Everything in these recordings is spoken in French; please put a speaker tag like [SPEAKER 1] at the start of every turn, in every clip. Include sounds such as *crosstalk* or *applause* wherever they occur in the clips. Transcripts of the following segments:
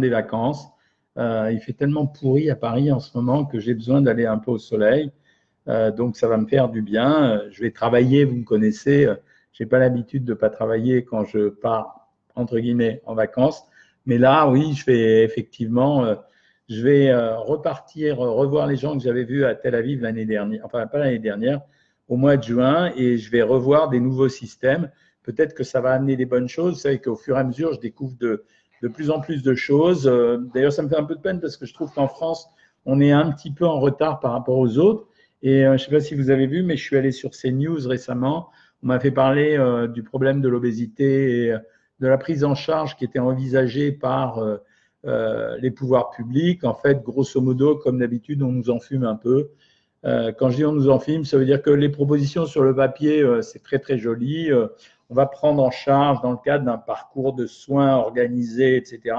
[SPEAKER 1] des vacances. Euh, il fait tellement pourri à Paris en ce moment que j'ai besoin d'aller un peu au soleil. Euh, donc ça va me faire du bien. Je vais travailler, vous me connaissez. J'ai pas l'habitude de pas travailler quand je pars entre guillemets en vacances. Mais là, oui, je vais effectivement, euh, je vais repartir, revoir les gens que j'avais vus à Tel Aviv l'année dernière, enfin pas l'année dernière, au mois de juin, et je vais revoir des nouveaux systèmes. Peut-être que ça va amener des bonnes choses. Vous savez qu'au fur et à mesure, je découvre de, de plus en plus de choses. Euh, d'ailleurs, ça me fait un peu de peine parce que je trouve qu'en France, on est un petit peu en retard par rapport aux autres. Et euh, je ne sais pas si vous avez vu, mais je suis allé sur CNews récemment. On m'a fait parler euh, du problème de l'obésité et de la prise en charge qui était envisagée par les pouvoirs publics. En fait, grosso modo, comme d'habitude, on nous en fume un peu. quand je dis on nous en fume, ça veut dire que les propositions sur le papier, c'est très très joli on va prendre en charge dans le cadre d'un parcours de soins organisé, etc.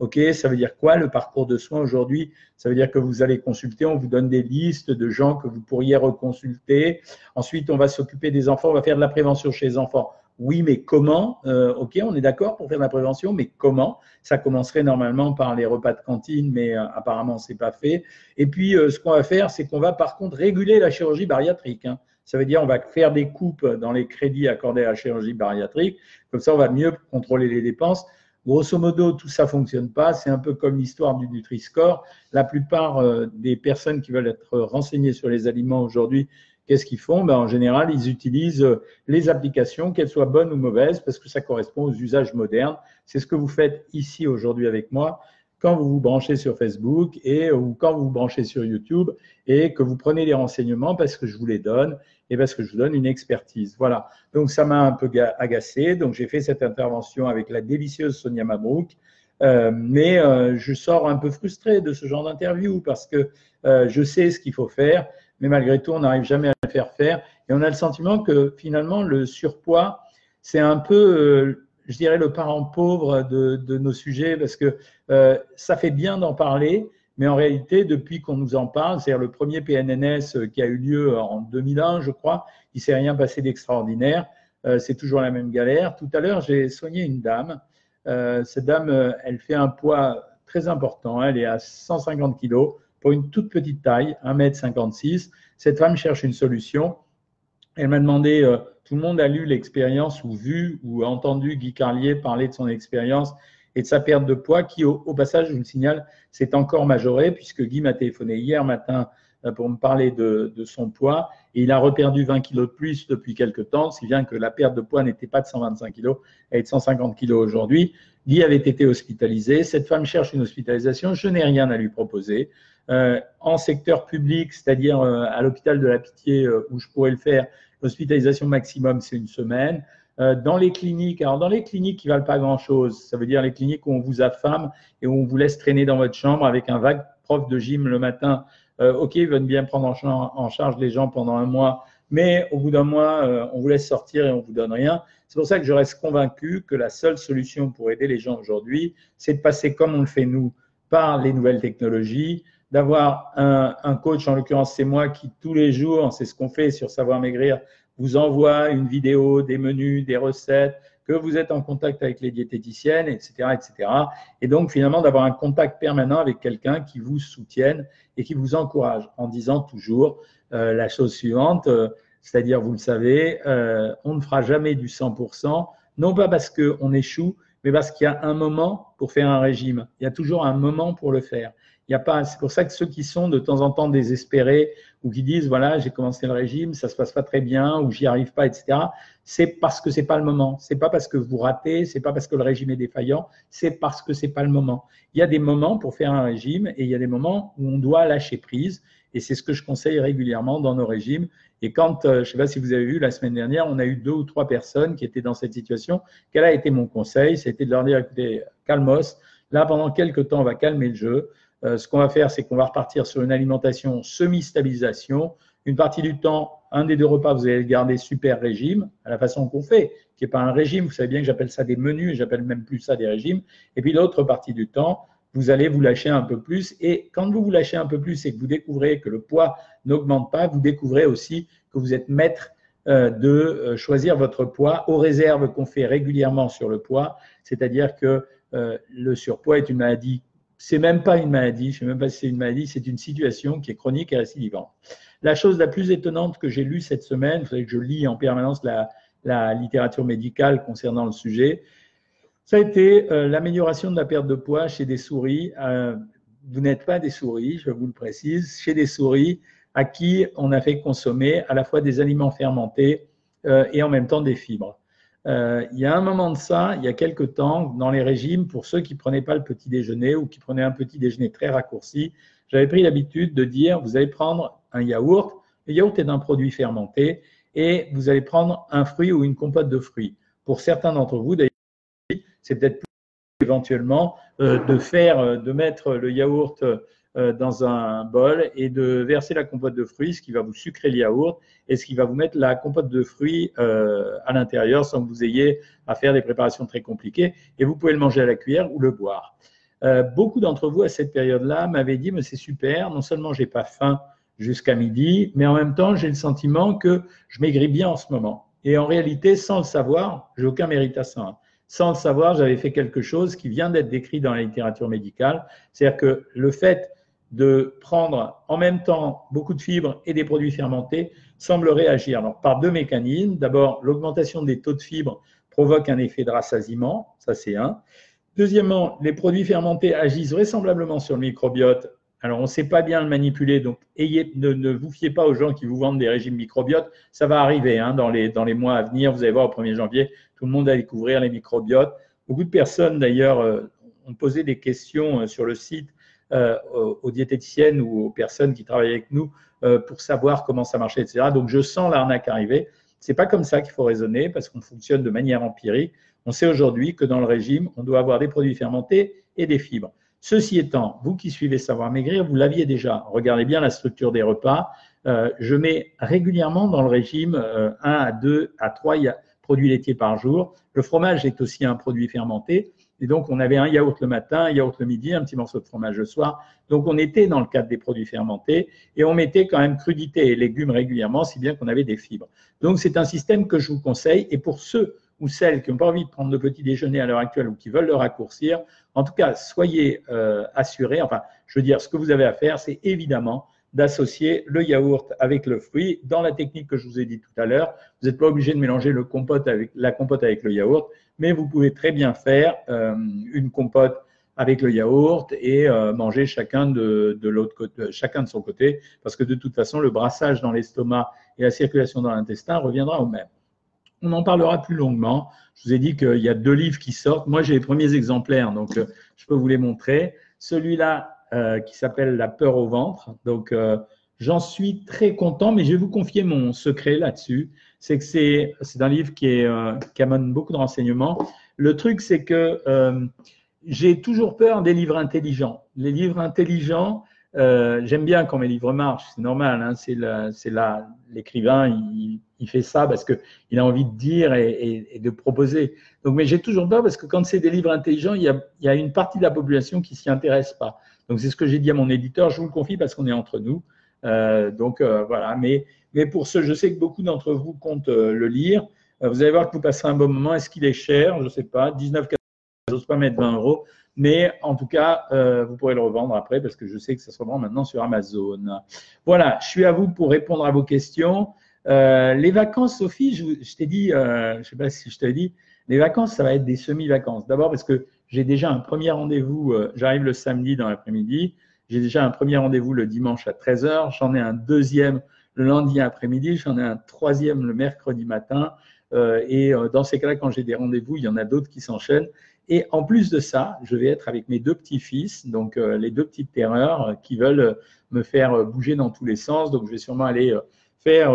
[SPEAKER 1] OK, ça veut dire quoi le parcours de soins aujourd'hui? Ça veut dire que vous allez consulter, on vous donne des listes de gens que vous pourriez reconsulter. Ensuite, on va s'occuper des enfants, on va faire de la prévention chez les enfants. Oui, mais comment? Euh, Ok, on est d'accord pour faire de la prévention, mais comment? Ça commencerait normalement par les repas de cantine, mais euh, apparemment, ce n'est pas fait. Et puis, euh, ce qu'on va faire, c'est qu'on va par contre réguler la chirurgie bariatrique. Hein. Ça veut dire on va faire des coupes dans les crédits accordés à la chirurgie bariatrique. Comme ça, on va mieux contrôler les dépenses. Grosso modo, tout ça fonctionne pas. C'est un peu comme l'histoire du Nutri-Score. La plupart euh, des personnes qui veulent être renseignées sur les aliments aujourd'hui, qu'est-ce qu'ils font? Ben, En général, ils utilisent euh, les applications, qu'elles soient bonnes ou mauvaises, parce que ça correspond aux usages modernes. C'est ce que vous faites ici aujourd'hui avec moi quand vous vous branchez sur Facebook et ou quand vous vous branchez sur YouTube et que vous prenez les renseignements parce que je vous les donne et parce que je vous donne une expertise. Voilà. Donc ça m'a un peu agacé. Donc j'ai fait cette intervention avec la délicieuse Sonia Mabrouk. Euh, mais euh, je sors un peu frustré de ce genre d'interview parce que euh, je sais ce qu'il faut faire, mais malgré tout, on n'arrive jamais à le faire faire. Et on a le sentiment que finalement, le surpoids, c'est un peu je dirais, le parent pauvre de, de nos sujets, parce que euh, ça fait bien d'en parler, mais en réalité, depuis qu'on nous en parle, c'est-à-dire le premier PNNS qui a eu lieu en 2001, je crois, il ne s'est rien passé d'extraordinaire. Euh, c'est toujours la même galère. Tout à l'heure, j'ai soigné une dame. Euh, cette dame, elle fait un poids très important. Elle est à 150 kg pour une toute petite taille, 1m56. Cette femme cherche une solution. Elle m'a demandé tout le monde a lu l'expérience ou vu ou entendu Guy Carlier parler de son expérience et de sa perte de poids qui, au, passage, je vous le signale, s'est encore majoré puisque Guy m'a téléphoné hier matin euh, pour me parler de, son poids et il a reperdu 20 kilos de plus depuis quelques temps, si bien que la perte de poids n'était pas de 125 kilos, elle est de 150 kilos aujourd'hui. Guy avait été hospitalisé. Cette femme cherche une hospitalisation. Je n'ai rien à lui proposer. Euh, en secteur public, c'est-à-dire euh, à l'hôpital de la Pitié où je pourrais le faire, L'hospitalisation maximum, c'est une semaine. Euh, dans les cliniques, alors dans les cliniques qui valent pas grand-chose, ça veut dire les cliniques où on vous affame et où on vous laisse traîner dans votre chambre avec un vague prof de gym le matin. Euh, ok, ils veulent bien prendre en, charge les gens pendant un mois, mais au bout d'un mois, euh, on vous laisse sortir et on vous donne rien. C'est pour ça que je reste convaincu que la seule solution pour aider les gens aujourd'hui, c'est de passer comme on le fait nous par les nouvelles technologies, d'avoir un, coach, en l'occurrence c'est moi, qui tous les jours, c'est ce qu'on fait sur Savoir Maigrir, vous envoie une vidéo, des menus, des recettes, que vous êtes en contact avec les diététiciennes, etc. etc. Et donc finalement d'avoir un contact permanent avec quelqu'un qui vous soutienne et qui vous encourage en disant toujours euh, la chose suivante, euh, c'est-à-dire, vous le savez, euh, on ne fera jamais du 100%, non pas parce qu'on échoue, mais parce qu'il y a un moment pour faire un régime. Il y a toujours un moment pour le faire. Il y a pas, c'est pour ça que ceux qui sont de temps en temps désespérés ou qui disent voilà j'ai commencé le régime, ça se passe pas très bien ou j'y arrive pas, etc. C'est parce que c'est pas le moment. C'est pas parce que vous ratez, c'est pas parce que le régime est défaillant, c'est parce que c'est pas le moment. Il y a des moments pour faire un régime et il y a des moments où on doit lâcher prise et c'est ce que je conseille régulièrement dans nos régimes. Et quand, euh, je sais pas si vous avez vu la semaine dernière, on a eu deux ou trois personnes qui étaient dans cette situation. Quel a été mon conseil? C'était de leur dire écoutez, calmos. Là, pendant quelques temps, on va calmer le jeu. Euh, ce qu'on va faire, c'est qu'on va repartir sur une alimentation semi-stabilisation. Une partie du temps, un des deux repas, vous allez le garder super régime, à la façon qu'on fait, qui n'est pas un régime. Vous savez bien que j'appelle ça des menus, j'appelle même plus ça des régimes. Et puis l'autre partie du temps, vous allez vous lâcher un peu plus. Et quand vous vous lâchez un peu plus et que vous découvrez que le poids n'augmente pas, vous découvrez aussi que vous êtes maître euh, de euh, choisir votre poids aux réserves qu'on fait régulièrement sur le poids. C'est-à-dire que le surpoids est une maladie. C'est même pas une maladie, je ne sais même pas si c'est une maladie, c'est une situation qui est chronique et récidivante. La chose la plus étonnante que j'ai lue cette semaine, vous savez que je lis en permanence la, la littérature médicale concernant le sujet, ça a été euh, l'amélioration de la perte de poids chez des souris. Euh, vous n'êtes pas des souris, je vous le précise, chez des souris à qui on a fait consommer à la fois des aliments fermentés euh, et en même temps des fibres. Il y a un moment de ça, il y a quelque temps, dans les régimes, pour ceux qui ne prenaient pas le petit déjeuner ou qui prenaient un petit déjeuner très raccourci, j'avais pris l'habitude de dire, vous allez prendre un yaourt, le yaourt est un produit fermenté, et vous allez prendre un fruit ou une compote de fruits. Pour certains d'entre vous, d'ailleurs, c'est peut-être plus éventuellement euh, de faire, euh, de mettre le yaourt euh, dans un bol et de verser la compote de fruits, ce qui va vous sucrer le yaourt et ce qui va vous mettre la compote de fruits à l'intérieur sans que vous ayez à faire des préparations très compliquées. Et vous pouvez le manger à la cuillère ou le boire. beaucoup d'entre vous à cette période-là m'avaient dit mais c'est super, non seulement j'ai pas faim jusqu'à midi, mais en même temps j'ai le sentiment que je maigris bien en ce moment. Et en réalité, sans le savoir, j'ai aucun mérite à ça. Hein. Sans le savoir, j'avais fait quelque chose qui vient d'être décrit dans la littérature médicale. C'est-à-dire que le fait de prendre en même temps beaucoup de fibres et des produits fermentés semble réagir Alors, par deux mécanismes. D'abord, l'augmentation des taux de fibres provoque un effet de rassasiement, ça c'est un. Deuxièmement, les produits fermentés agissent vraisemblablement sur le microbiote. Alors, on ne sait pas bien le manipuler, donc ne, vous fiez pas aux gens qui vous vendent des régimes microbiotes. Ça va arriver hein, dans, les, dans les mois à venir. Vous allez voir au 1er janvier, tout le monde a découvrir les microbiotes. Beaucoup de personnes, d'ailleurs, euh, ont posé des questions euh, sur le site euh, aux diététiciennes ou aux personnes qui travaillent avec nous pour savoir comment ça marchait, etc. Donc, je sens l'arnaque arriver. C'est pas comme ça qu'il faut raisonner parce qu'on fonctionne de manière empirique. On sait aujourd'hui que dans le régime, on doit avoir des produits fermentés et des fibres. Ceci étant, vous qui suivez Savoir Maigrir, vous l'aviez déjà. Regardez bien la structure des repas. je mets régulièrement dans le régime 1 à 2 à 3 produits laitiers par jour. Le fromage est aussi un produit fermenté. Et donc, on avait un yaourt le matin, un yaourt le midi, un petit morceau de fromage le soir. Donc, on était dans le cadre des produits fermentés et on mettait quand même crudité et légumes régulièrement, si bien qu'on avait des fibres. Donc, c'est un système que je vous conseille. Et pour ceux ou celles qui n'ont pas envie de prendre le petit déjeuner à l'heure actuelle ou qui veulent le raccourcir, en tout cas, soyez euh, assurés. Enfin, je veux dire, ce que vous avez à faire, c'est évidemment d'associer le yaourt avec le fruit. Dans la technique que je vous ai dit tout à l'heure, vous n'êtes pas obligé de mélanger le compote avec, la compote avec le yaourt, mais vous pouvez très bien faire euh, une compote avec le yaourt et euh, manger chacun de, de l'autre côté, chacun de son côté, parce que de toute façon, le brassage dans l'estomac et la circulation dans l'intestin reviendra au même. On en parlera plus longuement. Je vous ai dit qu'il y a deux livres qui sortent. Moi, j'ai les premiers exemplaires, donc euh, je peux vous les montrer. Celui-là, euh, qui s'appelle La peur au ventre. Donc, euh, j'en suis très content, mais je vais vous confier mon secret là-dessus. C'est que c'est, un livre qui, euh, qui amène beaucoup de renseignements. Le truc, c'est que j'ai toujours peur des livres intelligents. Les livres intelligents, j'aime bien quand mes livres marchent, c'est normal. Hein, c'est, l'écrivain, il, fait ça parce qu'il a envie de dire et, de proposer. Donc, mais j'ai toujours peur parce que quand c'est des livres intelligents, il y, a, une partie de la population qui s'y intéresse pas. Donc c'est ce que j'ai dit à mon éditeur, je vous le confie parce qu'on est entre nous. Euh, donc euh, voilà, mais, pour ce, je sais que beaucoup d'entre vous comptent euh, le lire. vous allez voir que vous passerez un bon moment. Est-ce qu'il est cher? Je ne sais pas. 19,90, je n'ose pas mettre 20 euros. Mais en tout cas, vous pourrez le revendre après parce que je sais que ça se revend maintenant sur Amazon. Voilà, je suis à vous pour répondre à vos questions. les vacances, Sophie, je, t'ai dit, je ne sais pas si je t'ai dit, les vacances, ça va être des semi-vacances. D'abord parce que j'ai déjà un premier rendez-vous, euh, j'arrive le samedi dans l'après-midi, j'ai déjà un premier rendez-vous le dimanche à 13h, j'en ai un deuxième le lundi après-midi, j'en ai un troisième le mercredi matin. Euh, et euh, dans ces cas-là, quand j'ai des rendez-vous, il y en a d'autres qui s'enchaînent. Et en plus de ça, je vais être avec mes deux petits-fils, donc les deux petites terreurs qui veulent me faire bouger dans tous les sens. Donc je vais sûrement aller faire,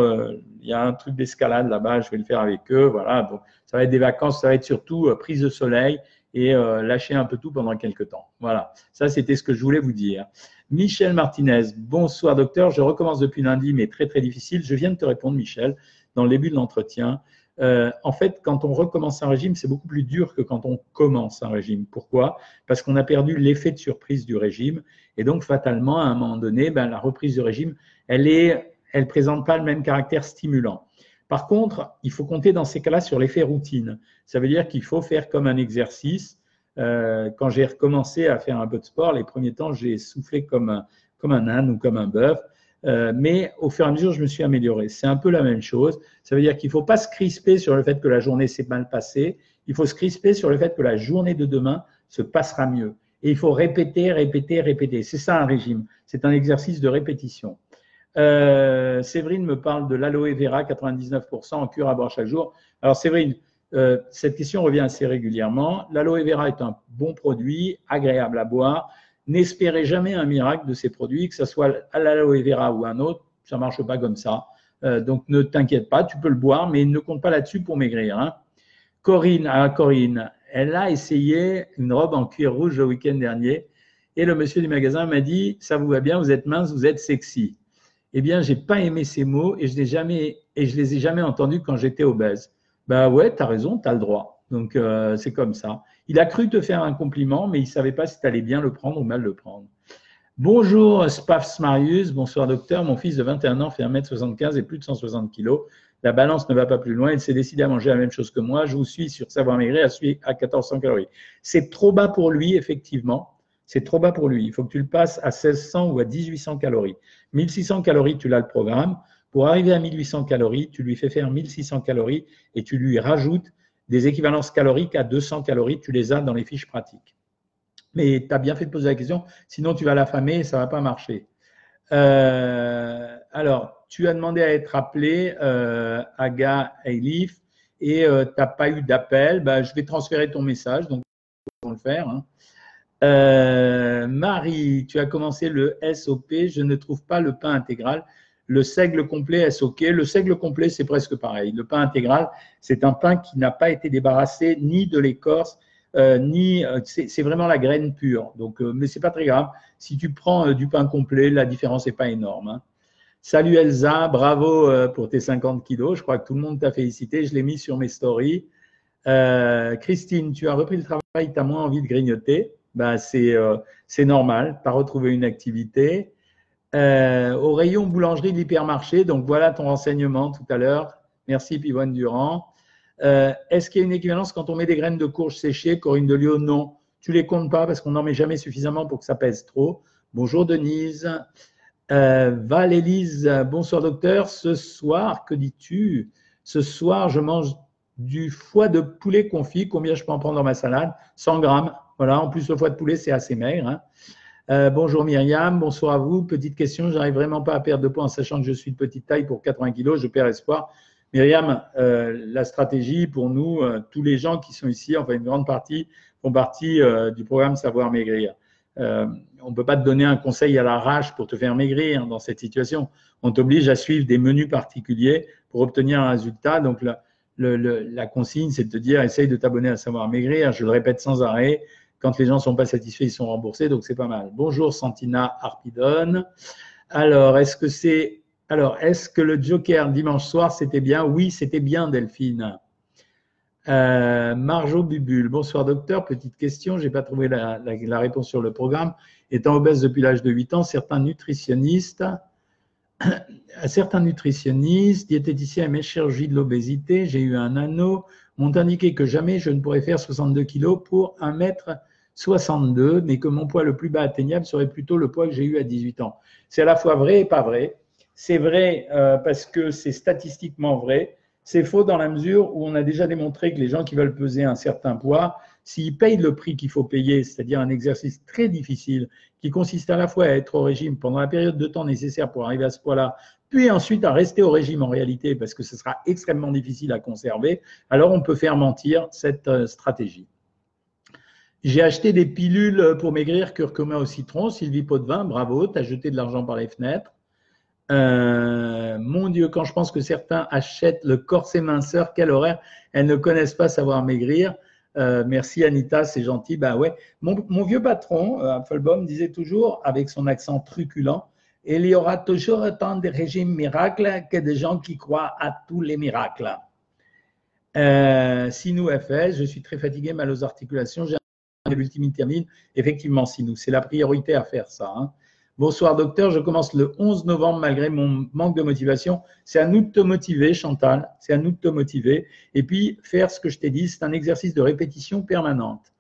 [SPEAKER 1] il y a un truc d'escalade là-bas, je vais le faire avec eux. Voilà, donc ça va être des vacances, ça va être surtout prise de soleil et euh, lâcher un peu tout pendant quelques temps. Voilà, ça c'était ce que je voulais vous dire. Michel Martinez, bonsoir docteur, je recommence depuis lundi, mais très très difficile. Je viens de te répondre, Michel, dans le début de l'entretien. Euh, en fait, quand on recommence un régime, c'est beaucoup plus dur que quand on commence un régime. Pourquoi? Parce qu'on a perdu l'effet de surprise du régime. Et donc, fatalement, à un moment donné, ben, la reprise du régime, elle est, elle présente pas le même caractère stimulant. Par contre, il faut compter dans ces cas-là sur l'effet routine. Ça veut dire qu'il faut faire comme un exercice Euh, quand j'ai recommencé à faire un peu de sport, les premiers temps, j'ai soufflé comme un, comme un âne ou comme un bœuf. Euh, mais au fur et à mesure, je me suis amélioré. C'est un peu la même chose. Ça veut dire qu'il ne faut pas se crisper sur le fait que la journée s'est mal passée. Il faut se crisper sur le fait que la journée de demain se passera mieux. Et il faut répéter, répéter, répéter. C'est ça un régime. C'est un exercice de répétition. Euh, Séverine me parle de l'aloe vera 99% en cure à boire chaque jour. Alors Séverine, euh, cette question revient assez régulièrement. L'aloe vera est un bon produit, agréable à boire. N'espérez jamais un miracle de ces produits, que ce soit à l'aloe vera ou un autre, ça ne marche pas comme ça. Euh, donc ne t'inquiète pas, tu peux le boire, mais ne compte pas là-dessus pour maigrir. Hein. Corinne, ah, Corinne, elle a essayé une robe en cuir rouge le week-end dernier et le monsieur du magasin m'a dit Ça vous va bien, vous êtes mince, vous êtes sexy. Eh bien, j'ai pas aimé ces mots et je je les ai jamais entendus quand j'étais obèse. Bah ouais, tu as raison, tu as le droit. Donc euh, c'est comme ça. Il a cru te faire un compliment, mais il ne savait pas si tu allais bien le prendre ou mal le prendre. Bonjour Spafs Marius, bonsoir docteur. Mon fils de 21 ans fait 1m75 et plus de 160 kg. La balance ne va pas plus loin. Il s'est décidé à manger la même chose que moi. Je vous suis sur Savoir Maigrir à 1400 calories. C'est trop bas pour lui, effectivement. C'est trop bas pour lui. Il faut que tu le passes à 1600 ou à 1800 calories. 1600 calories, tu l'as le programme. Pour arriver à 1800 calories, tu lui fais faire 1600 calories et tu lui rajoutes des équivalences caloriques à 200 calories. Tu les as dans les fiches pratiques. Mais tu as bien fait de poser la question, sinon tu vas l'affamer et ça ne va pas marcher. Euh, alors, tu as demandé à être appelé, euh, Aga Elif, et euh, tu n'as pas eu d'appel. Bah, je vais transférer ton message, donc on le faire. Hein. Marie, tu as commencé le SOP, je ne trouve pas le pain intégral. Le seigle complet SOK, le seigle complet, c'est presque pareil. Le pain intégral, c'est un pain qui n'a pas été débarrassé ni de l'écorce, euh, ni euh, c'est vraiment la graine pure. Donc, euh, mais c'est pas très grave. Si tu prends du pain complet, la différence n'est pas énorme. Hein. Salut Elsa, bravo pour tes 50 kilos. Je crois que tout le monde t'a félicité. Je l'ai mis sur mes stories. Christine, tu as repris le travail, tu as moins envie de grignoter? Bah, c'est normal, pas retrouver une activité. Euh, au rayon boulangerie de l'hypermarché, donc voilà ton renseignement tout à l'heure. Merci Pivoine Durand. Euh, est-ce qu'il y a une équivalence quand on met des graines de courge séchées, Corinne de Lyon Non. Tu les comptes pas parce qu'on n'en met jamais suffisamment pour que ça pèse trop. Bonjour Denise. Euh, Val Élise, bonsoir docteur. Ce soir, que dis-tu? Ce soir, je mange du foie de poulet confit. Combien je peux en prendre dans ma salade? 100 grammes. Voilà, en plus, le foie de poulet, c'est assez maigre. Hein. Euh, bonjour Myriam, bonsoir à vous. Petite question, j'arrive vraiment pas à perdre de poids en sachant que je suis de petite taille pour 80 kilos, je perds espoir. Myriam, euh, la stratégie pour nous, euh, tous les gens qui sont ici, enfin une grande partie, font partie du programme Savoir Maigrir. on ne peut pas te donner un conseil à l'arrache pour te faire maigrir dans cette situation. On t'oblige à suivre des menus particuliers pour obtenir un résultat. Donc, la, la consigne, c'est de te dire, essaye de t'abonner à Savoir Maigrir. Je le répète sans arrêt. Quand les gens ne sont pas satisfaits, ils sont remboursés, donc c'est pas mal. Bonjour Santina Harpidon. Alors, est-ce que c'est alors, est-ce que le Joker dimanche soir, c'était bien? Oui, c'était bien, Delphine. Euh, Marjo Bubule, bonsoir docteur. Petite question, je n'ai pas trouvé la, réponse sur le programme. Étant obèse depuis l'âge de 8 ans, certains nutritionnistes, *coughs* certains nutritionnistes, diététiciens et mes chirurgies de l'obésité, j'ai eu un anneau, m'ont indiqué que jamais je ne pourrais faire 62 kilos pour un mètre 62, mais que mon poids le plus bas atteignable serait plutôt le poids que j'ai eu à 18 ans. C'est à la fois vrai et pas vrai. C'est vrai euh, parce que c'est statistiquement vrai. C'est faux dans la mesure où on a déjà démontré que les gens qui veulent peser un certain poids, s'ils payent le prix qu'il faut payer, c'est-à-dire un exercice très difficile qui consiste à la fois à être au régime pendant la période de temps nécessaire pour arriver à ce poids-là, puis ensuite à rester au régime en réalité parce que ce sera extrêmement difficile à conserver, alors on peut faire mentir cette euh, stratégie. J'ai acheté des pilules pour maigrir, curcuma au citron, Sylvie Potvin, bravo, tu as jeté de l'argent par les fenêtres. Euh, mon Dieu, quand je pense que certains achètent le corset minceur, quel horaire Elles ne connaissent pas savoir maigrir. Euh, merci Anita, c'est gentil. Bah ouais. Mon, vieux patron, euh, disait toujours avec son accent truculent il y aura toujours autant de régimes miracles que de gens qui croient à tous les miracles. Euh, Sinou FS, je suis très fatigué, mal aux articulations, j'ai multivitamine, effectivement, si nous, c'est la priorité à faire ça. Hein. Bonsoir docteur, je commence le 11 novembre malgré mon manque de motivation. C'est à nous de te motiver, Chantal, c'est à nous de te motiver. Et puis, faire ce que je t'ai dit, c'est un exercice de répétition permanente.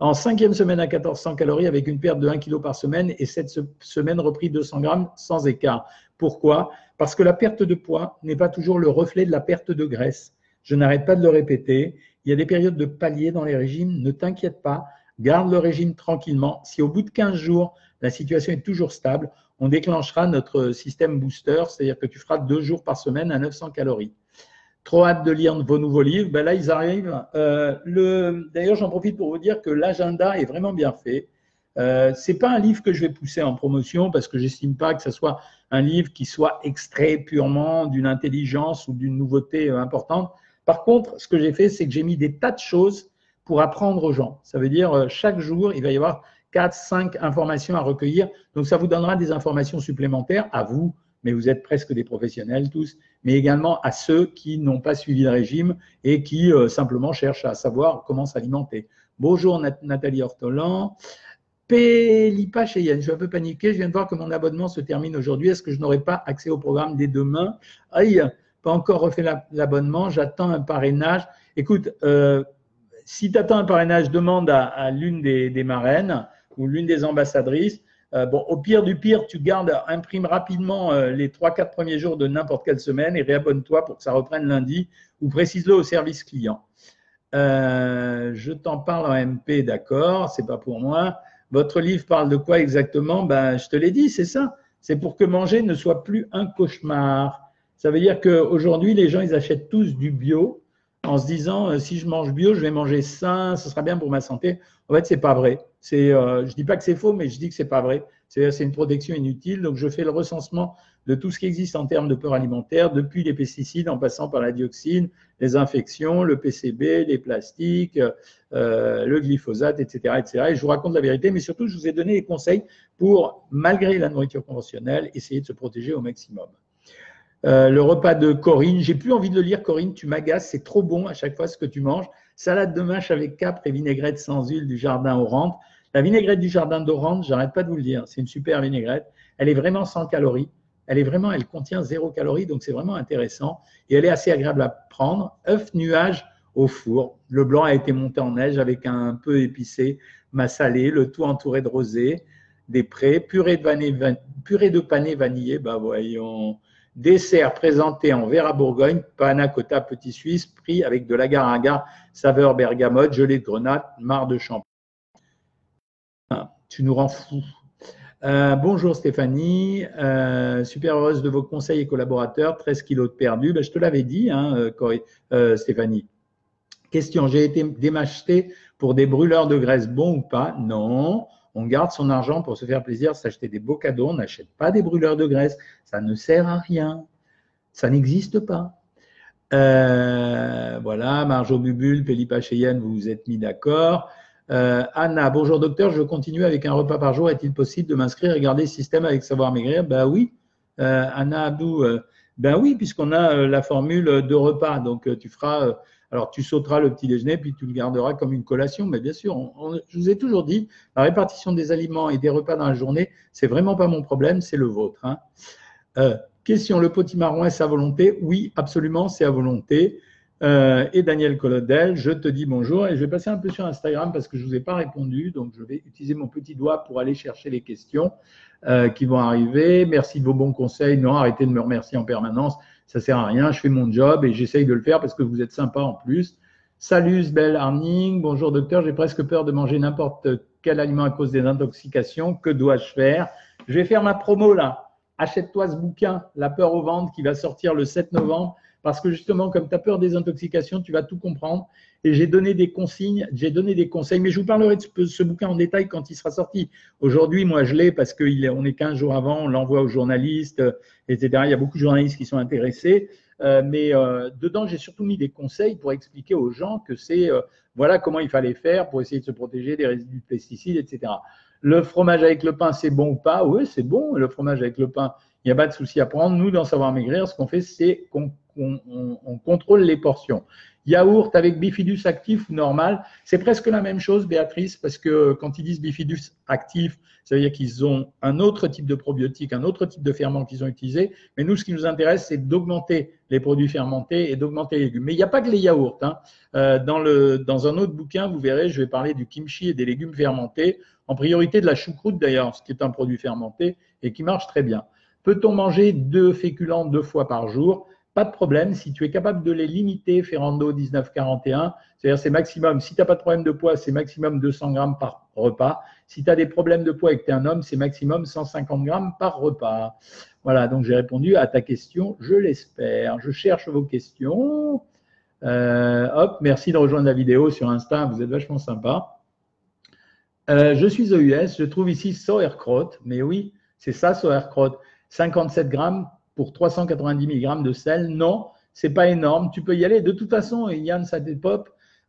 [SPEAKER 1] En cinquième semaine à 1400 calories avec une perte de 1 kg par semaine et cette semaine repris 200 grammes sans écart. Pourquoi? Parce que la perte de poids n'est pas toujours le reflet de la perte de graisse. Je n'arrête pas de le répéter. Il y a des périodes de palier dans les régimes. Ne t'inquiète pas. Garde le régime tranquillement. Si au bout de 15 jours, la situation est toujours stable, on déclenchera notre système booster, c'est-à-dire que tu feras deux jours par semaine à 900 calories. Trop hâte de lire vos nouveaux livres. Ben là, ils arrivent. Euh, d'ailleurs, j'en profite pour vous dire que l'agenda est vraiment bien fait. Euh, Ce n'est pas un livre que je vais pousser en promotion parce que j'estime pas que ce soit un livre qui soit extrait purement d'une intelligence ou d'une nouveauté euh, importante. Par contre, ce que j'ai fait, c'est que j'ai mis des tas de choses pour apprendre aux gens. Ça veut dire chaque jour, il va y avoir 4, 5 informations à recueillir. Donc, ça vous donnera des informations supplémentaires à vous, mais vous êtes presque des professionnels tous, mais également à ceux qui n'ont pas suivi le régime et qui euh, simplement cherchent à savoir comment s'alimenter. Bonjour Nathalie Ortolan. Pélipa Cheyenne, je suis un peu paniqué, je viens de voir que mon abonnement se termine aujourd'hui. Est-ce que je n'aurai pas accès au programme dès demain? Aïe, pas encore refait l'abonnement, j'attends un parrainage. Écoute, euh, si tu attends un parrainage, demande à, l'une des, marraines ou l'une des ambassadrices. Euh, au pire du pire, tu gardes, imprime rapidement euh, les 3-4 premiers jours de n'importe quelle semaine et réabonne-toi pour que ça reprenne lundi ou précise-le au service client. Euh, je t'en parle en MP, d'accord, c'est pas pour moi. Votre livre parle de quoi exactement? Ben, je te l'ai dit, c'est ça. C'est pour que manger ne soit plus un cauchemar. Ça veut dire qu'aujourd'hui, les gens, ils achètent tous du bio en se disant euh, si je mange bio, je vais manger sain, ce sera bien pour ma santé. En fait, c'est pas vrai. C'est, euh, je dis pas que c'est faux, mais je dis que c'est pas vrai. C'est, une protection inutile. Donc, je fais le recensement de tout ce qui existe en termes de peur alimentaire, depuis les pesticides, en passant par la dioxine, les infections, le PCB, les plastiques, euh, le glyphosate, etc., etc. Et je vous raconte la vérité, mais surtout, je vous ai donné des conseils pour, malgré la nourriture conventionnelle, essayer de se protéger au maximum. Euh, le repas de Corinne, j'ai plus envie de le lire, Corinne, tu m'agaces, c'est trop bon à chaque fois ce que tu manges. Salade de mâche avec capre et vinaigrette sans huile du jardin Orange. La vinaigrette du jardin d'Orange, j'arrête pas de vous le dire, c'est une super vinaigrette. Elle est vraiment sans calories. Elle est vraiment, elle contient zéro calorie, donc c'est vraiment intéressant. Et elle est assez agréable à prendre. œuf nuage au four. Le blanc a été monté en neige avec un peu épicé, massalé, le tout entouré de rosé, des prés, purée de, purée de vanillé, bah voyons, Dessert présenté en verre à Bourgogne, panna cotta petit suisse, pris avec de l'agar-agar, saveur bergamote, gelée de grenade, marre de champagne. Ah, tu nous rends fou. Euh, bonjour Stéphanie, euh, super heureuse de vos conseils et collaborateurs, 13 kilos de perdu. Ben, je te l'avais dit, hein, euh, Stéphanie. Question, j'ai été démacheté pour des brûleurs de graisse, bon ou pas? Non on garde son argent pour se faire plaisir, s'acheter des beaux cadeaux, on n'achète pas des brûleurs de graisse, ça ne sert à rien, ça n'existe pas. Euh, voilà, Marjo Bubule, Pélipa Cheyenne, vous vous êtes mis d'accord. Euh, Anna, bonjour docteur, je veux continuer avec un repas par jour. Est-il possible de m'inscrire et garder le système avec savoir maigrir? Ben oui. Euh, Anna Abdou, ben oui, puisqu'on a la formule de repas. Donc tu feras alors, tu sauteras le petit déjeuner, puis tu le garderas comme une collation. Mais bien sûr, je vous ai toujours dit, la répartition des aliments et des repas dans la journée, c'est vraiment pas mon problème, c'est le vôtre. Hein. Euh, question, le potimarron est à volonté? Oui, absolument, c'est à volonté. Euh, et Daniel Colodel, je te dis bonjour et je vais passer un peu sur Instagram parce que je ne vous ai pas répondu, donc je vais utiliser mon petit doigt pour aller chercher les questions euh, qui vont arriver. Merci de vos bons conseils. Non, arrêtez de me remercier en permanence ça sert à rien, je fais mon job et j'essaye de le faire parce que vous êtes sympa en plus. Salut Belle Arning, bonjour docteur, j'ai presque peur de manger n'importe quel aliment à cause des intoxications. Que dois-je faire? Je vais faire ma promo là. Achète-toi ce bouquin, La peur au ventre, qui va sortir le 7 novembre. Parce que justement, comme tu as peur des intoxications, tu vas tout comprendre. Et j'ai donné des consignes, j'ai donné des conseils, mais je vous parlerai de ce, bouquin en détail quand il sera sorti. Aujourd'hui, moi, je l'ai parce qu'on est, on est 15 jours avant, on l'envoie aux journalistes, etc. Il y a beaucoup de journalistes qui sont intéressés. Euh, mais euh, dedans, j'ai surtout mis des conseils pour expliquer aux gens que c'est euh, voilà comment il fallait faire pour essayer de se protéger des résidus de pesticides, etc. Le fromage avec le pain, c'est bon ou pas? Oui, c'est bon. Le fromage avec le pain, il n'y a pas de souci à prendre. Nous, dans Savoir Maigrir, ce qu'on fait, c'est qu'on on, contrôle les portions. Yaourt avec bifidus actif ou normal, c'est presque la même chose, Béatrice, parce que quand ils disent bifidus actif, ça veut dire qu'ils ont un autre type de probiotique, un autre type de ferment qu'ils ont utilisé. Mais nous, ce qui nous intéresse, c'est d'augmenter les produits fermentés et d'augmenter les légumes. Mais il n'y a pas que les yaourts. Hein. Euh, dans, dans un autre bouquin, vous verrez, je vais parler du kimchi et des légumes fermentés, en priorité de la choucroute d'ailleurs, ce qui est un produit fermenté et qui marche très bien. Peut-on manger deux féculents deux fois par jour? Pas de problème. Si tu es capable de les limiter, Ferrando 1941, c'est-à-dire c'est maximum, si tu n'as pas de problème de poids, c'est maximum 200 grammes par repas. Si tu as des problèmes de poids et que tu es un homme, c'est maximum 150 grammes par repas. Voilà, donc j'ai répondu à ta question, je l'espère. Je cherche vos questions. Euh, hop, merci de rejoindre la vidéo sur Insta, vous êtes vachement sympa. Euh, je suis aux US, je trouve ici Sauerkraut, mais oui, c'est ça Sauerkraut. 57 grammes pour 390 mg de sel. Non, c'est pas énorme. Tu peux y aller. De toute façon, Yann, ça.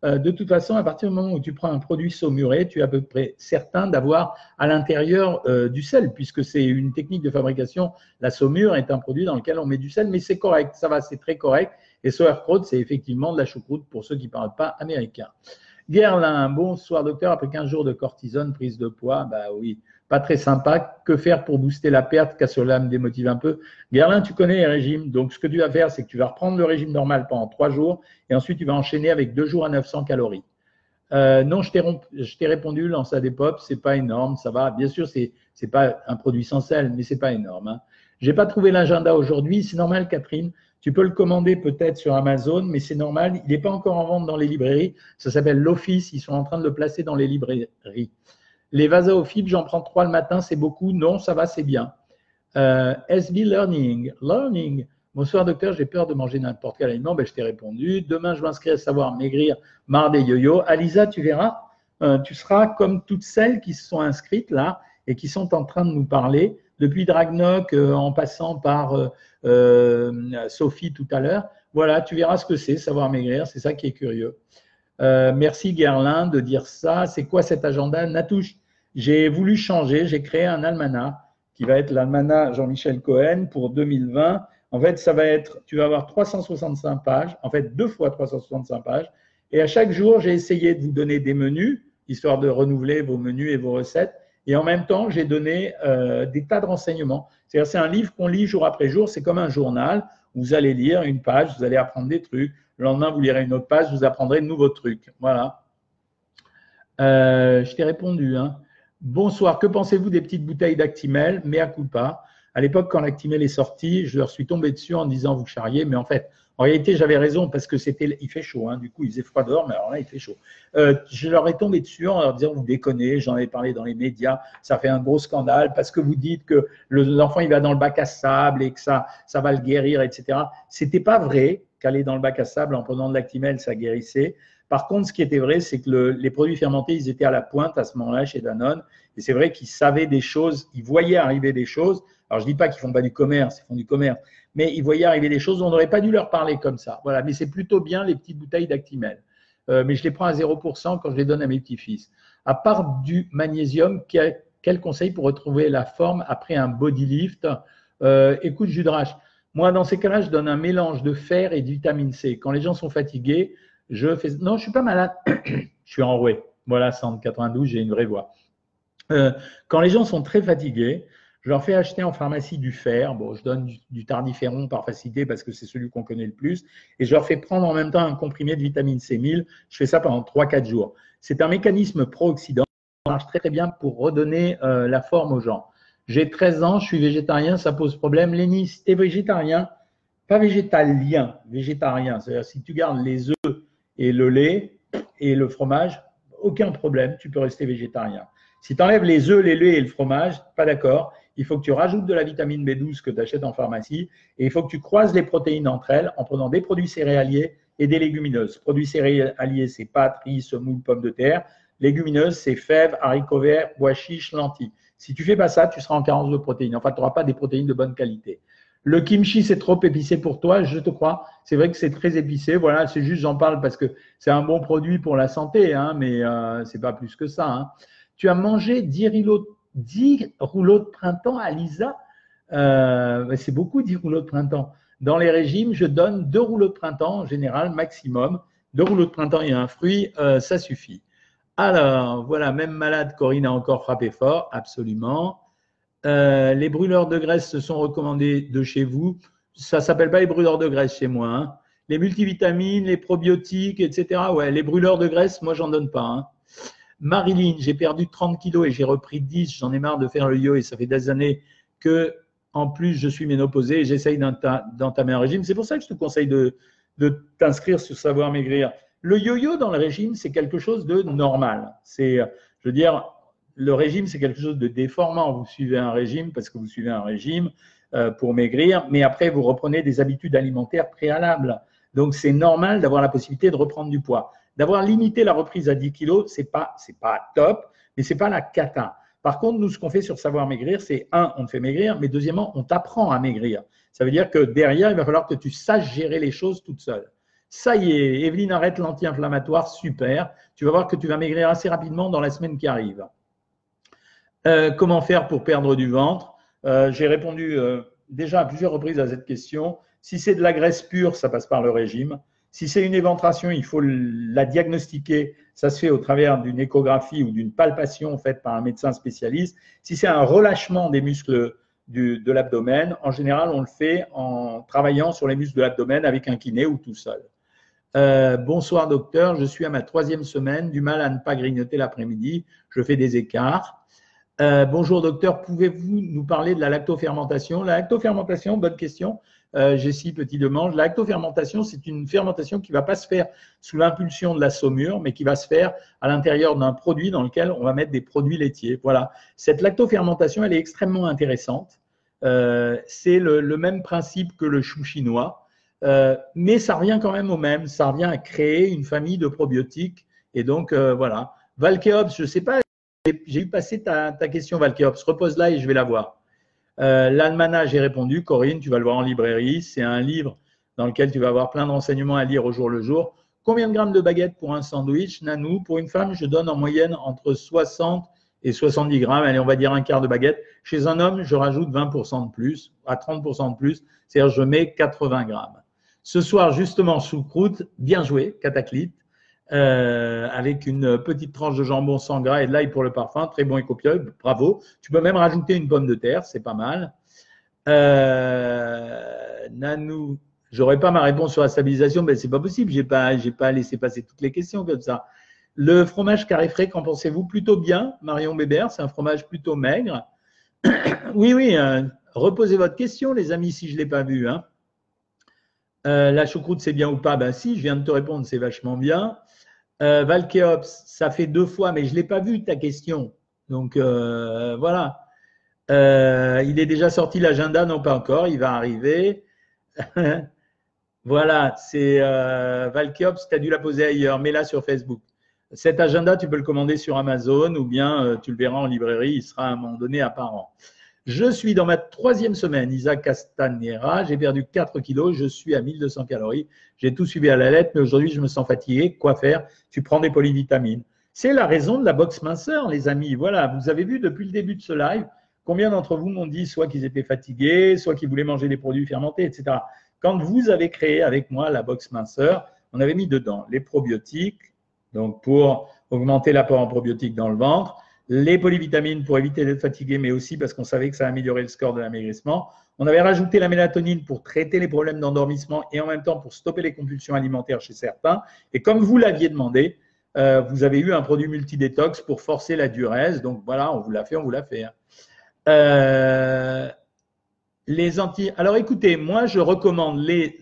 [SPEAKER 1] Euh, de toute façon, à partir du moment où tu prends un produit saumuré, tu es à peu près certain d'avoir à l'intérieur euh, du sel, puisque c'est une technique de fabrication. La saumure est un produit dans lequel on met du sel, mais c'est correct, ça va, c'est très correct. Et sauerkraut, c'est effectivement de la choucroute pour ceux qui ne parlent pas américain. Guerlain, bonsoir docteur, après 15 jours de cortisone, prise de poids, bah oui, pas très sympa. Que faire pour booster la perte Cassola me démotive un peu? Gerlin, tu connais les régimes. Donc, ce que tu vas faire, c'est que tu vas reprendre le régime normal pendant trois jours et ensuite tu vas enchaîner avec deux jours à 900 calories. Euh, non, je t'ai répondu, lance à des pop, c'est pas énorme, ça va. Bien sûr, c'est c'est pas un produit sans sel, mais c'est pas énorme. Hein. J'ai pas trouvé l'agenda aujourd'hui, c'est normal, Catherine. Tu peux le commander peut-être sur Amazon, mais c'est normal. Il n'est pas encore en vente dans les librairies. Ça s'appelle l'Office. Ils sont en train de le placer dans les librairies. Les vasophibes, j'en prends trois le matin, c'est beaucoup. Non, ça va, c'est bien. Euh, SB Learning. Learning. Bonsoir docteur, j'ai peur de manger n'importe quel aliment. Ben, je t'ai répondu. Demain, je m'inscris à savoir maigrir, marre des yo-yo. Alisa, tu verras, euh, tu seras comme toutes celles qui se sont inscrites là et qui sont en train de nous parler, depuis Dragnoc euh, en passant par Sophie tout à l'heure. Voilà, tu verras ce que c'est, savoir maigrir, c'est ça qui est curieux. Merci Gerlin de dire ça. C'est quoi cet agenda Natouche, j'ai voulu changer, j'ai créé un almanach qui va être l'almanach Jean-Michel Cohen pour 2020. En fait, ça va être, tu vas avoir 365 pages, en fait deux fois 365 pages. Et à chaque jour, j'ai essayé de vous donner des menus, histoire de renouveler vos menus et vos recettes. Et en même temps, j'ai donné euh, des tas de renseignements. C'est-à-dire, c'est un livre qu'on lit jour après jour. C'est comme un journal. Vous allez lire une page, vous allez apprendre des trucs. Le lendemain, vous lirez une autre page, vous apprendrez de nouveaux trucs. Voilà. Euh, je t'ai répondu. Hein. Bonsoir, que pensez-vous des petites bouteilles d'Actimel? Mea culpa. À l'époque, quand l'Actimel est sorti, je leur suis tombé dessus en disant vous charriez, mais en fait, en réalité, j'avais raison parce que c'était, il fait chaud, hein, du coup, il faisait froid dehors, mais alors là, il fait chaud. Euh, je leur ai tombé dessus en leur disant vous déconnez, j'en ai parlé dans les médias, ça fait un gros scandale parce que vous dites que l'enfant il va dans le bac à sable et que ça, ça va le guérir, etc. C'était pas vrai qu'aller dans le bac à sable en prenant de l'Actimel, ça guérissait. Par contre, ce qui était vrai, c'est que les produits fermentés, ils étaient à la pointe à ce moment-là chez Danone. Et c'est vrai qu'ils savaient des choses, ils voyaient arriver des choses. Alors, je ne dis pas qu'ils font pas du commerce, ils font du commerce, mais ils voyaient arriver des choses, on n'aurait pas dû leur parler comme ça. Voilà, mais c'est plutôt bien les petites bouteilles d'Actimel. Euh, mais je les prends à 0% quand je les donne à mes petits-fils. À part du magnésium, quel conseil pour retrouver la forme après un body lift? Euh, Écoute, Judrache, moi, dans ces cas-là, je donne un mélange de fer et de vitamine C. Quand les gens sont fatigués, je fais. Non, je suis pas malade. *coughs* je suis enroué. Voilà, 192, j'ai une vraie voix. Euh, quand les gens sont très fatigués, je leur fais acheter en pharmacie du fer. Bon, je donne du, tardiféron par facilité parce que c'est celui qu'on connaît le plus. Et je leur fais prendre en même temps un comprimé de vitamine C1000. Je fais ça pendant 3-4 jours. C'est un mécanisme pro-oxydant. Ça marche très, très bien pour redonner euh, la forme aux gens. J'ai 13 ans, je suis végétarien, ça pose problème. Léni, si tu es végétarien, pas végétalien, végétarien, c'est-à-dire si tu gardes les œufs et le lait et le fromage, aucun problème, tu peux rester végétarien. Si tu enlèves les œufs, les laits et le fromage, pas d'accord. Il faut que tu rajoutes de la vitamine B12 que tu achètes en pharmacie et il faut que tu croises les protéines entre elles en prenant des produits céréaliers et des légumineuses. Produits céréaliers, c'est pâtes, riz, semoule, pommes de terre. Légumineuses, c'est fèves, haricots verts, pois chiches, lentilles. Si tu fais pas ça, tu seras en carence de protéines. Enfin, tu n'auras pas des protéines de bonne qualité. Le kimchi, c'est trop épicé pour toi, je te crois. C'est vrai que c'est très épicé. Voilà, c'est juste, j'en parle parce que c'est un bon produit pour la santé, hein, mais euh, c'est pas plus que ça. Hein. Tu as mangé 10 rouleaux, de printemps à Lisa. Euh, c'est beaucoup 10 rouleaux de printemps. Dans les régimes, je donne deux rouleaux de printemps en général, maximum. deux rouleaux de printemps et un fruit, euh, ça suffit. Alors, voilà, même malade, Corinne a encore frappé fort, absolument. Euh, les brûleurs de graisse se sont recommandés de chez vous. Ça s'appelle pas les brûleurs de graisse chez moi. Hein. Les multivitamines, les probiotiques, etc. Ouais, les brûleurs de graisse, moi, j'en donne pas. Hein. Marilyn, j'ai perdu 30 kilos et j'ai repris 10. J'en ai marre de faire le yo et ça fait des années que, en plus, je suis ménopausée et j'essaye d'entamer un régime. C'est pour ça que je te conseille de, de t'inscrire sur Savoir Maigrir. Le yo-yo dans le régime, c'est quelque chose de normal. C'est, je veux dire, le régime, c'est quelque chose de déformant. Vous suivez un régime parce que vous suivez un régime euh, pour maigrir, mais après, vous reprenez des habitudes alimentaires préalables. Donc, c'est normal d'avoir la possibilité de reprendre du poids. D'avoir limité la reprise à 10 kilos, c'est pas, c'est pas top, mais c'est pas la cata. Par contre, nous, ce qu'on fait sur Savoir Maigrir, c'est un, on te fait maigrir, mais deuxièmement, on t'apprend à maigrir. Ça veut dire que derrière, il va falloir que tu saches gérer les choses toute seule. Ça y est, Evelyne arrête l'anti-inflammatoire, super. Tu vas voir que tu vas maigrir assez rapidement dans la semaine qui arrive. Euh, comment faire pour perdre du ventre? Euh, J'ai répondu euh, déjà à plusieurs reprises à cette question. Si c'est de la graisse pure, ça passe par le régime. Si c'est une éventration, il faut la diagnostiquer. Ça se fait au travers d'une échographie ou d'une palpation faite par un médecin spécialiste. Si c'est un relâchement des muscles de l'abdomen, en général, on le fait en travaillant sur les muscles de l'abdomen avec un kiné ou tout seul. Euh, bonsoir docteur, je suis à ma troisième semaine, du mal à ne pas grignoter l'après-midi, je fais des écarts. Euh, bonjour docteur, pouvez-vous nous parler de la lactofermentation? La lactofermentation, bonne question. Euh, Jessie Petit Demange. La lactofermentation, c'est une fermentation qui ne va pas se faire sous l'impulsion de la saumure, mais qui va se faire à l'intérieur d'un produit dans lequel on va mettre des produits laitiers. Voilà. Cette lactofermentation, elle est extrêmement intéressante. C'est le, même principe que le chou chinois, euh, mais ça revient quand même au même. Ça revient à créer une famille de probiotiques. Et donc, euh, voilà. Valkeops, je ne sais pas, j'ai eu passer ta, question, Valkeops. Repose-la et je vais la voir. L'Almana, j'ai répondu. Corinne, tu vas le voir en librairie. C'est un livre dans lequel tu vas avoir plein de à lire au jour le jour. Combien de grammes de baguettes pour un sandwich? Nanou, pour une femme, je donne en moyenne entre 60 et 70 grammes, allez, on va dire un quart de baguette. Chez un homme, je rajoute 20% de plus, à 30% de plus, c'est-à-dire je mets 80 grammes. Ce soir, justement, sous croûte, bien joué, cataclite, euh, avec une petite tranche de jambon sans gras et de l'ail pour le parfum, très bon et copieux, bravo. Tu peux même rajouter une pomme de terre, c'est pas mal. Euh, Nanou, j'aurais pas ma réponse sur la stabilisation, mais c'est pas possible, j'ai pas, pas laissé passer toutes les questions comme ça. Le fromage carré frais, qu'en pensez-vous? Plutôt bien, Marion Bébert, c'est un fromage plutôt maigre. *coughs* oui, oui, euh, reposez votre question, les amis, si je ne l'ai pas vu. Hein. Euh, la choucroute, c'est bien ou pas? Ben si, je viens de te répondre, c'est vachement bien. Euh, Valkeops, ça fait deux fois, mais je ne l'ai pas vu ta question. Donc voilà. il est déjà sorti l'agenda, non pas encore, il va arriver. *laughs* voilà, c'est Valkeops, tu as dû la poser ailleurs, mais là sur Facebook. Cet agenda, tu peux le commander sur Amazon ou bien euh, tu le verras en librairie, il sera à un moment donné apparent. Je suis dans ma troisième semaine, Isaac Castanera, j'ai perdu 4 kilos, je suis à 1200 calories, j'ai tout suivi à la lettre, mais aujourd'hui je me sens fatigué, quoi faire? Tu prends des polyvitamines. C'est la raison de la boxe minceur, les amis. Voilà, vous avez vu depuis le début de ce live, combien d'entre vous m'ont dit soit qu'ils étaient fatigués, soit qu'ils voulaient manger des produits fermentés, etc. Quand vous avez créé avec moi la boxe minceur, on avait mis dedans les probiotiques, donc pour augmenter l'apport en probiotiques dans le ventre, les polyvitamines pour éviter d'être fatigué, mais aussi parce qu'on savait que ça améliorait le score de l'amaigrissement. On avait rajouté la mélatonine pour traiter les problèmes d'endormissement et en même temps pour stopper les compulsions alimentaires chez certains. Et comme vous l'aviez demandé, euh, vous avez eu un produit multidétox pour forcer la duresse. Donc voilà, on vous l'a fait, on vous l'a fait. Hein. Euh, les anti. Alors écoutez, moi je recommande les.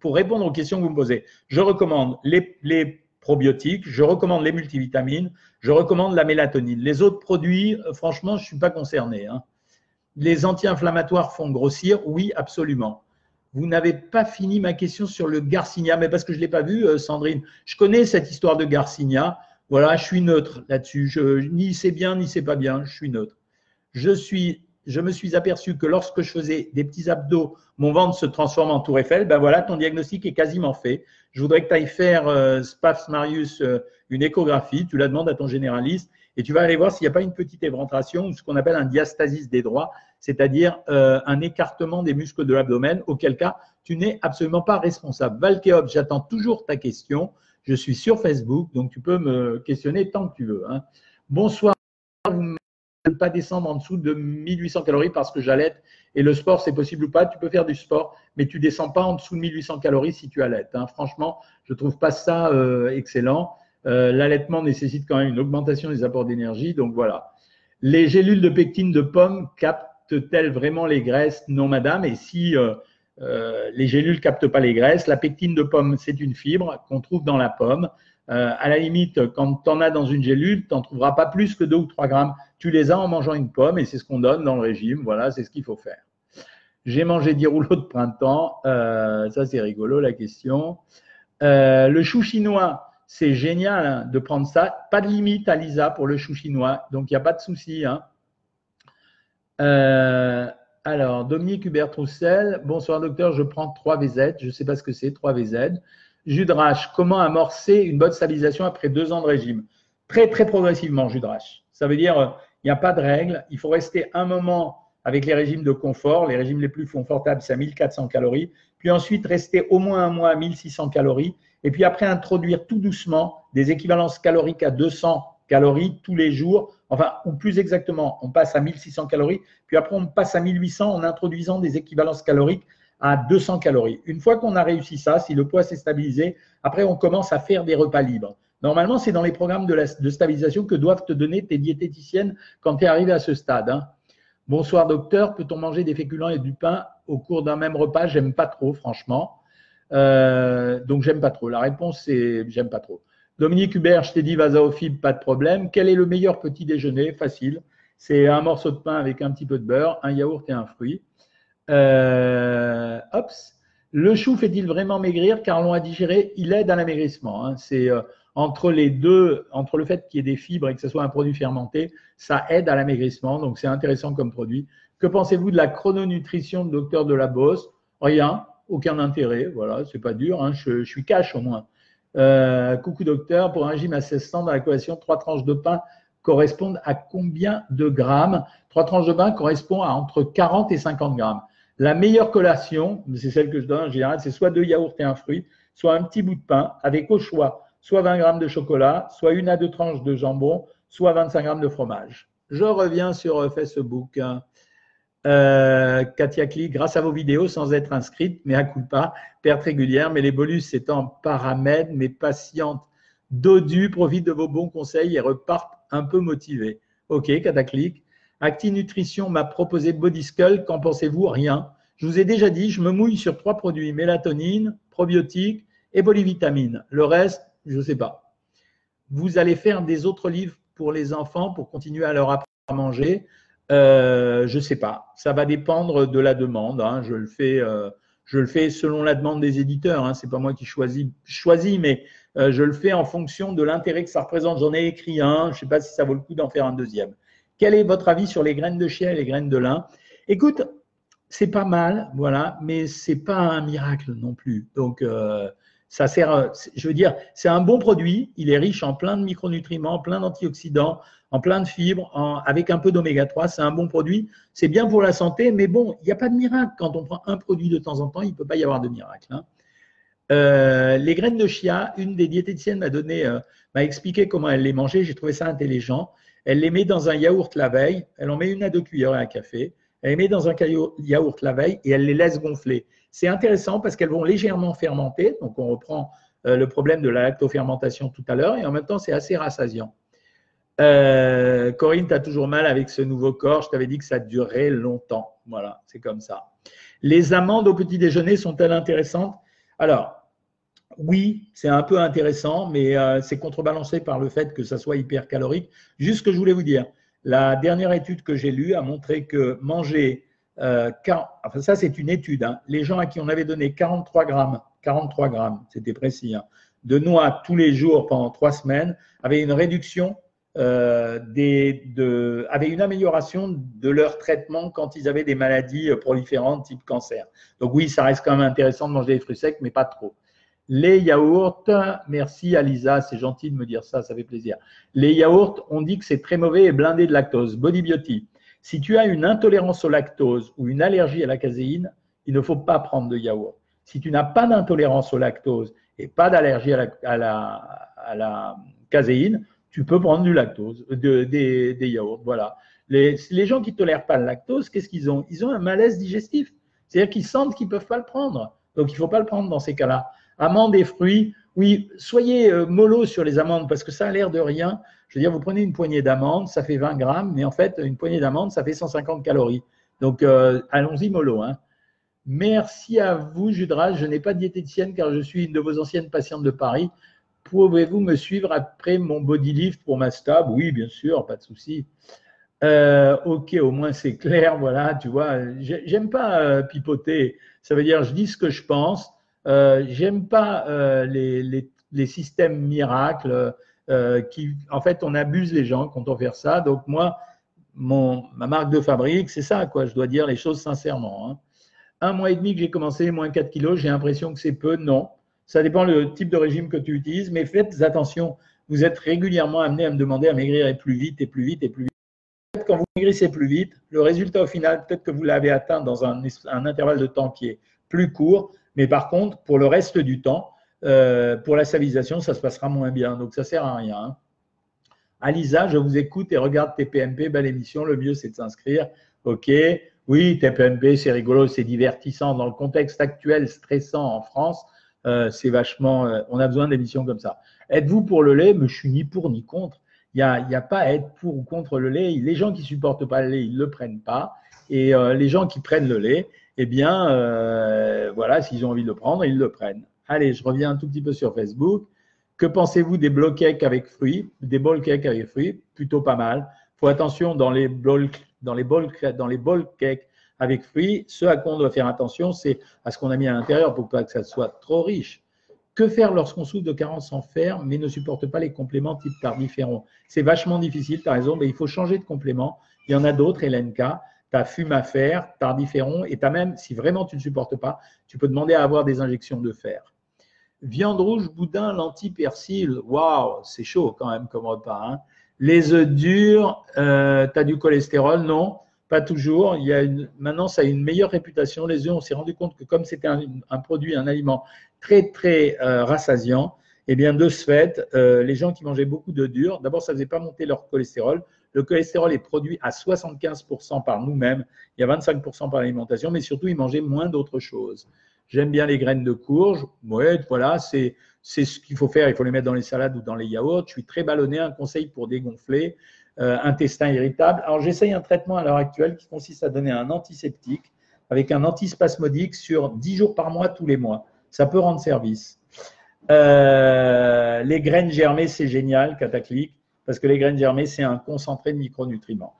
[SPEAKER 1] Pour répondre aux questions que vous me posez, je recommande les, les probiotiques, je recommande les multivitamines, je recommande la mélatonine. Les autres produits, euh, franchement, je ne suis pas concerné. Hein. Les anti-inflammatoires font grossir Oui, absolument. Vous n'avez pas fini ma question sur le Garcinia, mais parce que je ne l'ai pas vu, euh, Sandrine. Je connais cette histoire de Garcinia. Voilà, je suis neutre là-dessus. ni c'est bien, ni c'est pas bien. Je suis neutre. Je, suis, je me suis aperçu que lorsque je faisais des petits abdos, mon ventre se transforme en tour Eiffel. Ben voilà, ton diagnostic est quasiment fait je voudrais que tu ailles faire, euh, Spaf Marius, euh, une échographie, tu la demandes à ton généraliste et tu vas aller voir s'il n'y a pas une petite éventration ou ce qu'on appelle un diastasis des droits, c'est-à-dire euh, un écartement des muscles de l'abdomen, auquel cas tu n'es absolument pas responsable. Valkeop, j'attends toujours ta question. Je suis sur Facebook, donc tu peux me questionner tant que tu veux. Hein. Bonsoir, ne pas descendre en dessous de 1800 calories parce que j'allaite et le sport, c'est possible ou pas. Tu peux faire du sport, mais tu descends pas en dessous de 1800 calories si tu allaites. Hein. Franchement, je trouve pas ça euh, excellent. Euh, l'allaitement nécessite quand même une augmentation des apports d'énergie, donc voilà. Les gélules de pectine de pomme captent-elles vraiment les graisses? Non, madame. Et si euh, les gélules captent pas les graisses. La pectine de pomme, c'est une fibre qu'on trouve dans la pomme. Euh, à la limite, quand tu en as dans une gélule, tu n'en trouveras pas plus que 2 ou 3 grammes. Tu les as en mangeant une pomme et c'est ce qu'on donne dans le régime. Voilà, c'est ce qu'il faut faire. J'ai mangé 10 rouleaux de printemps. Euh, ça, c'est rigolo la question. le chou chinois, c'est génial hein, de prendre ça. Pas de limite à Lisa pour le chou chinois, donc il n'y a pas de souci. Hein. Alors, Dominique Hubert Troussel, bonsoir docteur, je prends 3VZ, je ne sais pas ce que c'est, 3VZ. Judrache, comment amorcer une bonne stabilisation après deux ans de régime? Très, très progressivement, Judrache. Ça veut dire, il n'y a pas de règle, il faut rester un moment avec les régimes de confort, les régimes les plus confortables, c'est à 1400 calories, puis ensuite rester au moins un mois à 1600 calories, et puis après introduire tout doucement des équivalences caloriques à 200 calories tous les jours, enfin, ou plus exactement, on passe à 1600 calories, puis après on passe à 1800 en introduisant des équivalences caloriques à 200 calories. Une fois qu'on a réussi ça, si le poids s'est stabilisé, après on commence à faire des repas libres. Normalement, c'est dans les programmes de, stabilisation que doivent te donner tes diététiciennes quand tu es arrivé à ce stade. Hein. Bonsoir docteur, peut-on manger des féculents et du pain au cours d'un même repas? J'aime pas trop, franchement. Euh, donc j'aime pas trop. La réponse c'est j'aime pas trop. Dominique Hubert, je t'ai dit vasaophile, pas de problème. Quel est le meilleur petit déjeuner? Facile. C'est un morceau de pain avec un petit peu de beurre, un yaourt et un fruit. Euh, Le chou fait-il vraiment maigrir? Car l'on a digéré Il aide à l'amaigrissement. Hein. C'est euh, entre les deux, entre le fait qu'il y ait des fibres et que ce soit un produit fermenté, ça aide à l'amaigrissement. Donc c'est intéressant comme produit. Que pensez-vous de la chrononutrition de docteur de la Bosse Rien, aucun intérêt. Voilà, c'est pas dur. Hein. Je, suis cash au moins. Euh, coucou docteur, pour un régime à 1600 dans la collation, trois tranches de pain correspondent à combien de grammes? Trois tranches de pain correspondent à entre 40 et 50 grammes. La meilleure collation, c'est celle que je donne en général, c'est soit deux yaourts et un fruit, soit un petit bout de pain avec au choix soit 20 grammes de chocolat, soit une à deux tranches de jambon, soit 25 grammes de fromage. Je reviens sur Facebook. Euh, Katia Kli, grâce à vos vidéos, sans être inscrite, mais à coup pas, perte régulière, mais les bolus étant paramètres, mes patientes dodu profitent de vos bons conseils et repartent un peu motivées. Ok, Cataclic. Acti Nutrition m'a proposé Body Skull, qu'en pensez-vous? Rien. Je vous ai déjà dit, je me mouille sur trois produits, mélatonine, probiotiques et polyvitamine. Le reste, je ne sais pas. Vous allez faire des autres livres pour les enfants pour continuer à leur apprendre à manger? Euh, je ne sais pas. Ça va dépendre de la demande. Hein. Je, le fais, euh, je le fais selon la demande des éditeurs. Hein. Ce n'est pas moi qui choisis, choisis mais euh, je le fais en fonction de l'intérêt que ça représente. J'en ai écrit un. Je ne sais pas si ça vaut le coup d'en faire un deuxième. Quel est votre avis sur les graines de chia et les graines de lin? Écoute, c'est pas mal, voilà, mais c'est pas un miracle non plus. Donc, ça sert, je veux dire, c'est un bon produit. Il est riche en plein de micronutriments, plein d'antioxydants, en plein de fibres, avec un peu d'oméga 3. C'est un bon produit. C'est bien pour la santé, mais bon, il n'y a pas de miracle. Quand on prend un produit de temps en temps, il ne peut pas y avoir de miracle. Hein. Euh, les graines de chia, une des diététiciennes m'a donné, euh, m'a expliqué comment elle les mangeait. J'ai trouvé ça intelligent. Elle les met dans un yaourt la veille. Elle en met une à deux cuillères à café. Elle les met dans un yaourt la veille et elle les laisse gonfler. C'est intéressant parce qu'elles vont légèrement fermenter. Donc, on reprend euh, le problème de la lactofermentation tout à l'heure et en même temps, c'est assez rassasiant. Euh, Corinne, tu as toujours mal avec ce nouveau corps. Je t'avais dit que ça durait longtemps. Voilà, c'est comme ça. Les amandes au petit déjeuner sont-elles intéressantes? Alors, oui, c'est un peu intéressant, mais euh, c'est contrebalancé par le fait que ça soit hyper calorique. Juste ce que je voulais vous dire, la dernière étude que j'ai lue a montré que manger euh, ça c'est une étude, hein. les gens à qui on avait donné 43 grammes, 43 grammes, c'était précis, hein, de noix tous les jours pendant trois semaines, avaient une réduction, euh, avaient une amélioration de leur traitement quand ils avaient des maladies proliférantes type cancer. Donc oui, ça reste quand même intéressant de manger des fruits secs, mais pas trop. Les yaourts, merci Alisa, c'est gentil de me dire ça, ça fait plaisir. Les yaourts, on dit que c'est très mauvais et blindé de lactose. Body Beauty, si tu as une intolérance au lactose ou une allergie à la caséine, il ne faut pas prendre de yaourt. Si tu n'as pas d'intolérance au lactose et pas d'allergie à la, caséine, tu peux prendre du lactose, de, des, des, yaourts. Voilà. Les, les gens qui ne tolèrent pas le lactose, qu'est-ce qu'ils ont? Ils ont un malaise digestif. C'est-à-dire qu'ils sentent qu'ils ne peuvent pas le prendre. Donc, il ne faut pas le prendre dans ces cas-là. Amandes et fruits, oui, soyez euh, mollo sur les amandes parce que ça a l'air de rien. Je veux dire, vous prenez une poignée d'amandes, ça fait 20 grammes, mais en fait, une poignée d'amandes, ça fait 150 calories. Donc, euh, allons-y mollo. Hein. Merci à vous, Judras. Je n'ai pas de diététicienne car je suis une de vos anciennes patientes de Paris. Pouvez-vous me suivre après mon body lift pour ma stab? Oui, bien sûr, pas de souci. Euh, ok, au moins c'est clair, voilà, tu vois. J'aime pas euh, pipoter. Ça veut dire, je dis ce que je pense. Euh, J'aime pas euh, les, les, systèmes miracles euh, qui, en fait, on abuse les gens quand on fait ça. Donc moi, mon, ma marque de fabrique, c'est ça, quoi. Je dois dire les choses sincèrement. Hein. Un mois et demi que j'ai commencé, moins 4 kilos, j'ai l'impression que c'est peu. Non, ça dépend le type de régime que tu utilises, mais faites attention. Vous êtes régulièrement amené à me demander à maigrir et plus vite et plus vite et plus vite quand vous maigrissez plus vite, le résultat au final, peut-être que vous l'avez atteint dans un, intervalle de temps qui est plus court, mais par contre, pour le reste du temps, euh, pour la stabilisation, ça se passera moins bien. Donc, ça ne sert à rien. Hein. Alisa, je vous écoute et regarde TPMP, belle émission. Le mieux, c'est de s'inscrire. OK. Oui, TPMP, c'est rigolo, c'est divertissant. Dans le contexte actuel stressant en France, euh, c'est vachement. Euh, on a besoin d'émissions comme ça. Êtes-vous pour le lait? Mais je suis ni pour ni contre. Il n'y a, a, pas à être pour ou contre le lait. Les gens qui supportent pas le lait, ils ne le prennent pas. Et les gens qui prennent le lait, eh bien, euh, voilà, s'ils ont envie de le prendre, ils le prennent. Allez, je reviens un tout petit peu sur Facebook. Que pensez-vous des blocs cakes avec fruits Des bol cakes avec fruits? Plutôt pas mal. Faut attention dans les bol, dans les bol, dans les cakes avec fruits. Ce à quoi on doit faire attention, c'est à ce qu'on a mis à l'intérieur pour pas que ça soit trop riche. Que faire lorsqu'on souffre de carence en fer, mais ne supporte pas les compléments type tardiféron C'est vachement difficile, tu as raison, mais il faut changer de complément. Il y en a d'autres, LNK. As fume à fer, tardiféron, et tu as même, si vraiment tu ne supportes pas, tu peux demander à avoir des injections de fer. Viande rouge, boudin, lentilles, persil. Waouh, c'est chaud quand même comme repas. Hein. Les œufs durs, euh, tu as du cholestérol Non, pas toujours. Il y a une, maintenant, ça a une meilleure réputation. Les œufs, on s'est rendu compte que comme c'était un, produit, un aliment très, très euh, rassasiant. Eh bien, de ce fait, euh, les gens qui mangeaient beaucoup de dur, d'abord, ça ne faisait pas monter leur cholestérol. Le cholestérol est produit à 75% par nous-mêmes, il y a 25% par l'alimentation, mais surtout, ils mangeaient moins d'autres choses. J'aime bien les graines de courge. Ouais, voilà, c'est ce qu'il faut faire. Il faut les mettre dans les salades ou dans les yaourts. Je suis très ballonné. Un conseil pour dégonfler. Euh, intestin irritable. Alors, j'essaye un traitement à l'heure actuelle qui consiste à donner un antiseptique avec un antispasmodique sur 10 jours par mois tous les mois ça peut rendre service. Euh, les graines germées, c'est génial, cataclique, parce que les graines germées, c'est un concentré de micronutriments.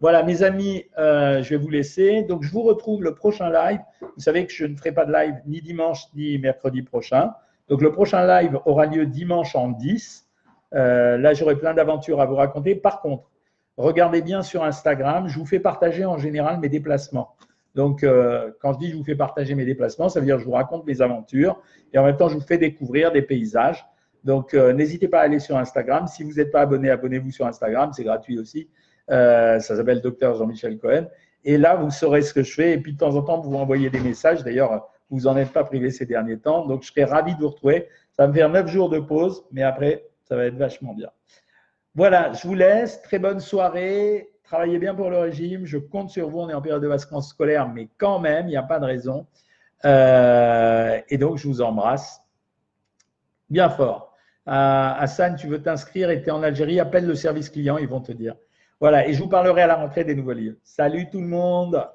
[SPEAKER 1] Voilà, mes amis, euh, je vais vous laisser. Donc, je vous retrouve le prochain live. Vous savez que je ne ferai pas de live ni dimanche ni mercredi prochain. Donc, le prochain live aura lieu dimanche en 10. Euh, là, j'aurai plein d'aventures à vous raconter. Par contre, regardez bien sur Instagram. Je vous fais partager en général mes déplacements. Donc, euh, quand je dis je vous fais partager mes déplacements, ça veut dire que je vous raconte mes aventures et en même temps, je vous fais découvrir des paysages. Donc, euh, n'hésitez pas à aller sur Instagram. Si vous n'êtes pas abonné, abonnez-vous sur Instagram, c'est gratuit aussi. Euh, ça s'appelle Docteur Jean-Michel Cohen. Et là, vous saurez ce que je fais. Et puis, de temps en temps, vous envoyez des messages. D'ailleurs, vous n'en êtes pas privé ces derniers temps. Donc, je serai ravi de vous retrouver. Ça va me faire neuf jours de pause, mais après, ça va être vachement bien. Voilà, je vous laisse. Très bonne soirée travaillez bien pour le régime. Je compte sur vous. On est en période de vacances scolaires, mais quand même, il n'y a pas de raison. Euh, et donc, je vous embrasse bien fort. Euh, Hassan, tu veux t'inscrire et tu es en Algérie, appelle le service client, ils vont te dire. Voilà, et je vous parlerai à la rentrée des nouveaux livres. Salut tout le monde